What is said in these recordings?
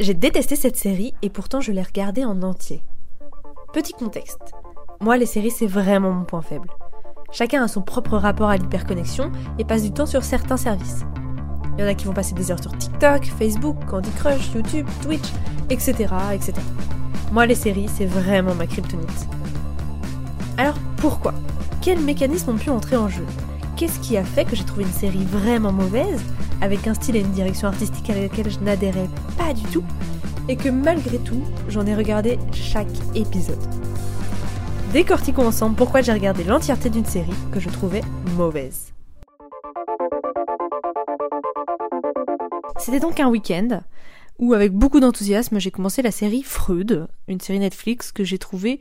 J'ai détesté cette série et pourtant je l'ai regardée en entier. Petit contexte. Moi, les séries, c'est vraiment mon point faible. Chacun a son propre rapport à l'hyperconnexion et passe du temps sur certains services. Il y en a qui vont passer des heures sur TikTok, Facebook, Candy Crush, YouTube, Twitch, etc. etc. Moi, les séries, c'est vraiment ma kryptonite. Alors pourquoi? Quels mécanismes ont pu entrer en jeu? Qu'est-ce qui a fait que j'ai trouvé une série vraiment mauvaise, avec un style et une direction artistique à laquelle je n'adhérais pas du tout, et que malgré tout, j'en ai regardé chaque épisode Décortiquons ensemble pourquoi j'ai regardé l'entièreté d'une série que je trouvais mauvaise. C'était donc un week-end où, avec beaucoup d'enthousiasme, j'ai commencé la série Freud, une série Netflix que j'ai trouvée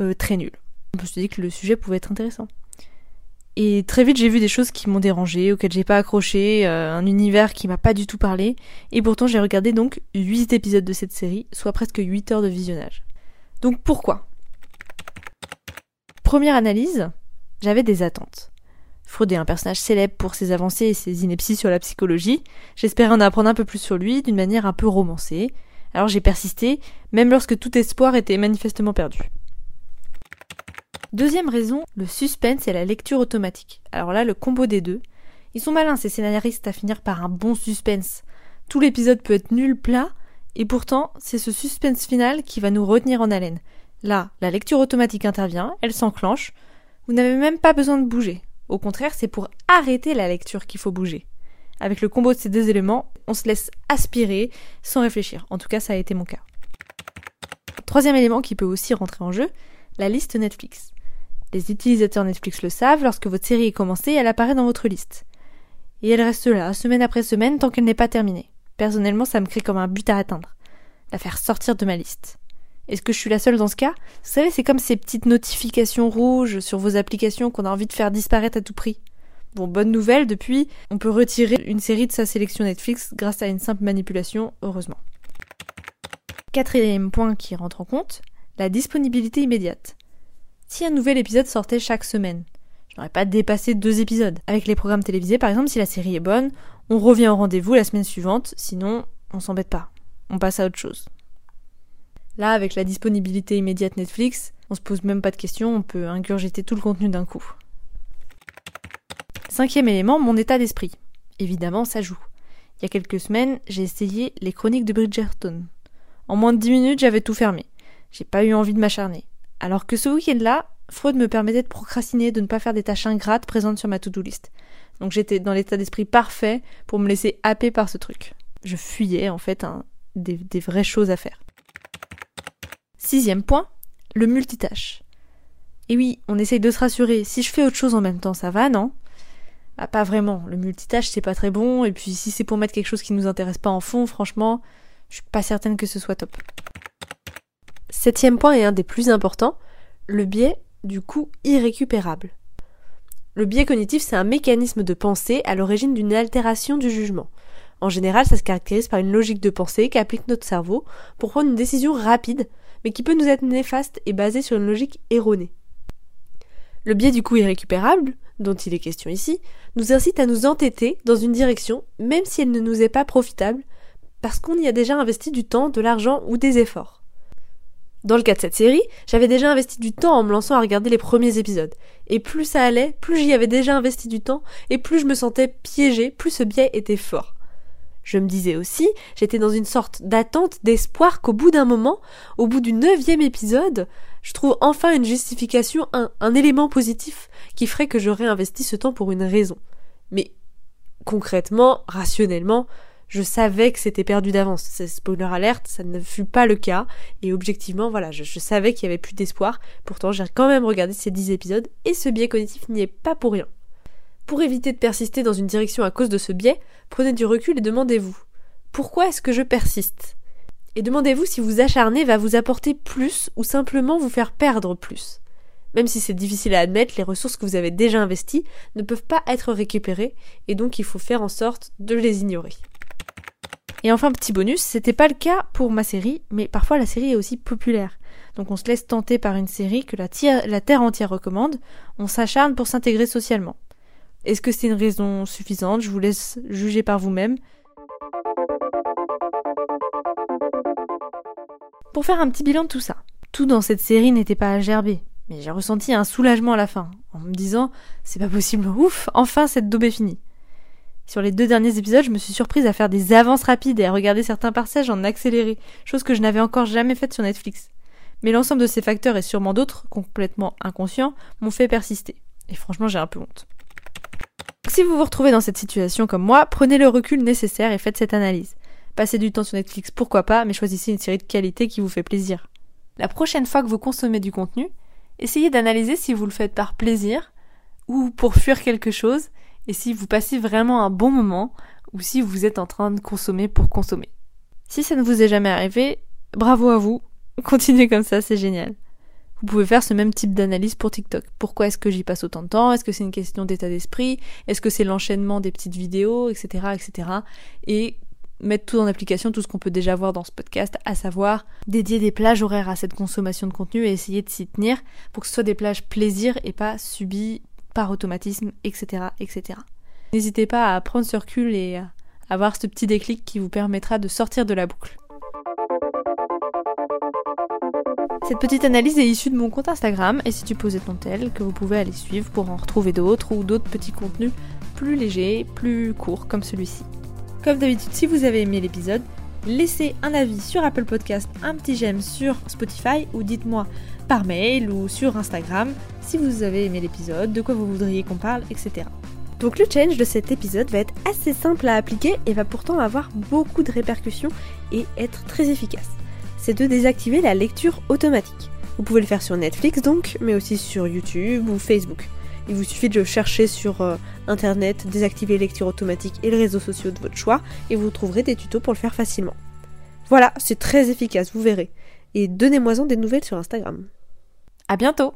euh, très nulle. Je me suis dit que le sujet pouvait être intéressant. Et très vite, j'ai vu des choses qui m'ont dérangé, auxquelles j'ai pas accroché, euh, un univers qui m'a pas du tout parlé, et pourtant j'ai regardé donc 8 épisodes de cette série, soit presque 8 heures de visionnage. Donc pourquoi? Première analyse, j'avais des attentes. Freud est un personnage célèbre pour ses avancées et ses inepties sur la psychologie. J'espérais en apprendre un peu plus sur lui d'une manière un peu romancée. Alors j'ai persisté, même lorsque tout espoir était manifestement perdu. Deuxième raison, le suspense et la lecture automatique. Alors là, le combo des deux. Ils sont malins, ces scénaristes, à finir par un bon suspense. Tout l'épisode peut être nul plat, et pourtant, c'est ce suspense final qui va nous retenir en haleine. Là, la lecture automatique intervient, elle s'enclenche. Vous n'avez même pas besoin de bouger. Au contraire, c'est pour arrêter la lecture qu'il faut bouger. Avec le combo de ces deux éléments, on se laisse aspirer sans réfléchir. En tout cas, ça a été mon cas. Troisième élément qui peut aussi rentrer en jeu, la liste Netflix. Les utilisateurs Netflix le savent, lorsque votre série est commencée, elle apparaît dans votre liste. Et elle reste là, semaine après semaine, tant qu'elle n'est pas terminée. Personnellement, ça me crée comme un but à atteindre. La faire sortir de ma liste. Est-ce que je suis la seule dans ce cas? Vous savez, c'est comme ces petites notifications rouges sur vos applications qu'on a envie de faire disparaître à tout prix. Bon, bonne nouvelle, depuis, on peut retirer une série de sa sélection Netflix grâce à une simple manipulation, heureusement. Quatrième point qui rentre en compte, la disponibilité immédiate. Si un nouvel épisode sortait chaque semaine, je n'aurais pas dépassé deux épisodes. Avec les programmes télévisés, par exemple, si la série est bonne, on revient au rendez-vous la semaine suivante, sinon on s'embête pas. On passe à autre chose. Là, avec la disponibilité immédiate Netflix, on se pose même pas de questions, on peut ingurgiter tout le contenu d'un coup. Cinquième élément, mon état d'esprit. Évidemment, ça joue. Il y a quelques semaines, j'ai essayé les chroniques de Bridgerton. En moins de dix minutes, j'avais tout fermé. J'ai pas eu envie de m'acharner. Alors que ce week-end-là, Freud me permettait de procrastiner, de ne pas faire des tâches ingrates présentes sur ma to-do list. Donc j'étais dans l'état d'esprit parfait pour me laisser happer par ce truc. Je fuyais en fait des vraies choses à faire. Sixième point, le multitâche. Et oui, on essaye de se rassurer. Si je fais autre chose en même temps, ça va, non? Bah pas vraiment. Le multitâche, c'est pas très bon. Et puis si c'est pour mettre quelque chose qui nous intéresse pas en fond, franchement, je suis pas certaine que ce soit top. Septième point et un des plus importants, le biais du coup irrécupérable. Le biais cognitif, c'est un mécanisme de pensée à l'origine d'une altération du jugement. En général, ça se caractérise par une logique de pensée qu'applique notre cerveau pour prendre une décision rapide mais qui peut nous être néfaste et basé sur une logique erronée. Le biais du coup irrécupérable, dont il est question ici, nous incite à nous entêter dans une direction, même si elle ne nous est pas profitable, parce qu'on y a déjà investi du temps, de l'argent ou des efforts. Dans le cas de cette série, j'avais déjà investi du temps en me lançant à regarder les premiers épisodes. Et plus ça allait, plus j'y avais déjà investi du temps, et plus je me sentais piégée, plus ce biais était fort. Je me disais aussi, j'étais dans une sorte d'attente, d'espoir qu'au bout d'un moment, au bout du neuvième épisode, je trouve enfin une justification, un, un élément positif qui ferait que j'aurais investi ce temps pour une raison. Mais concrètement, rationnellement, je savais que c'était perdu d'avance. C'est spoiler alerte, ça ne fut pas le cas. Et objectivement, voilà, je, savais qu'il y avait plus d'espoir. Pourtant, j'ai quand même regardé ces dix épisodes et ce biais cognitif n'y est pas pour rien. Pour éviter de persister dans une direction à cause de ce biais, prenez du recul et demandez-vous pourquoi est-ce que je persiste? Et demandez-vous si vous acharner va vous apporter plus ou simplement vous faire perdre plus. Même si c'est difficile à admettre, les ressources que vous avez déjà investies ne peuvent pas être récupérées et donc il faut faire en sorte de les ignorer. Et enfin, petit bonus, c'était pas le cas pour ma série, mais parfois la série est aussi populaire. Donc on se laisse tenter par une série que la, Terre entière recommande, on s'acharne pour s'intégrer socialement. Est-ce que c'est une raison suffisante? Je vous laisse juger par vous-même. Pour faire un petit bilan de tout ça, tout dans cette série n'était pas à gerber, mais j'ai ressenti un soulagement à la fin, en me disant c'est pas possible, ouf, enfin cette daube est finie. Sur les deux derniers épisodes, je me suis surprise à faire des avances rapides et à regarder certains passages en accéléré, chose que je n'avais encore jamais faite sur Netflix. Mais l'ensemble de ces facteurs et sûrement d'autres, complètement inconscients, m'ont fait persister. Et franchement, j'ai un peu honte. Si vous vous retrouvez dans cette situation comme moi, prenez le recul nécessaire et faites cette analyse. Passez du temps sur Netflix, pourquoi pas, mais choisissez une série de qualité qui vous fait plaisir. La prochaine fois que vous consommez du contenu, essayez d'analyser si vous le faites par plaisir ou pour fuir quelque chose et si vous passez vraiment un bon moment ou si vous êtes en train de consommer pour consommer. Si ça ne vous est jamais arrivé, bravo à vous, continuez comme ça, c'est génial. Vous pouvez faire ce même type d'analyse pour TikTok. Pourquoi est-ce que j'y passe autant de temps? Est-ce que c'est une question d'état d'esprit? Est-ce que c'est l'enchaînement des petites vidéos, etc., etc. Et mettre tout en application, tout ce qu'on peut déjà voir dans ce podcast, à savoir dédier des plages horaires à cette consommation de contenu et essayer de s'y tenir pour que ce soit des plages plaisir et pas subies automatisme, etc., etc. N'hésitez pas à prendre ce recul et à avoir ce petit déclic qui vous permettra de sortir de la boucle. Cette petite analyse est issue de mon compte Instagram et si tu posais ton tel, que vous pouvez aller suivre pour en retrouver d'autres ou d'autres petits contenus plus légers, plus courts comme celui-ci. Comme d'habitude, si vous avez aimé l'épisode, laissez un avis sur Apple Podcast, un petit j'aime sur Spotify ou dites-moi par mail ou sur Instagram si vous avez aimé l'épisode, de quoi vous voudriez qu'on parle, etc. Donc le challenge de cet épisode va être assez simple à appliquer et va pourtant avoir beaucoup de répercussions et être très efficace. C'est de désactiver la lecture automatique. Vous pouvez le faire sur Netflix donc, mais aussi sur YouTube ou Facebook. Il vous suffit de chercher sur euh, internet, désactiver lecture automatique et les réseaux sociaux de votre choix et vous trouverez des tutos pour le faire facilement. Voilà, c'est très efficace, vous verrez. Et donnez-moi-en des nouvelles sur Instagram. À bientôt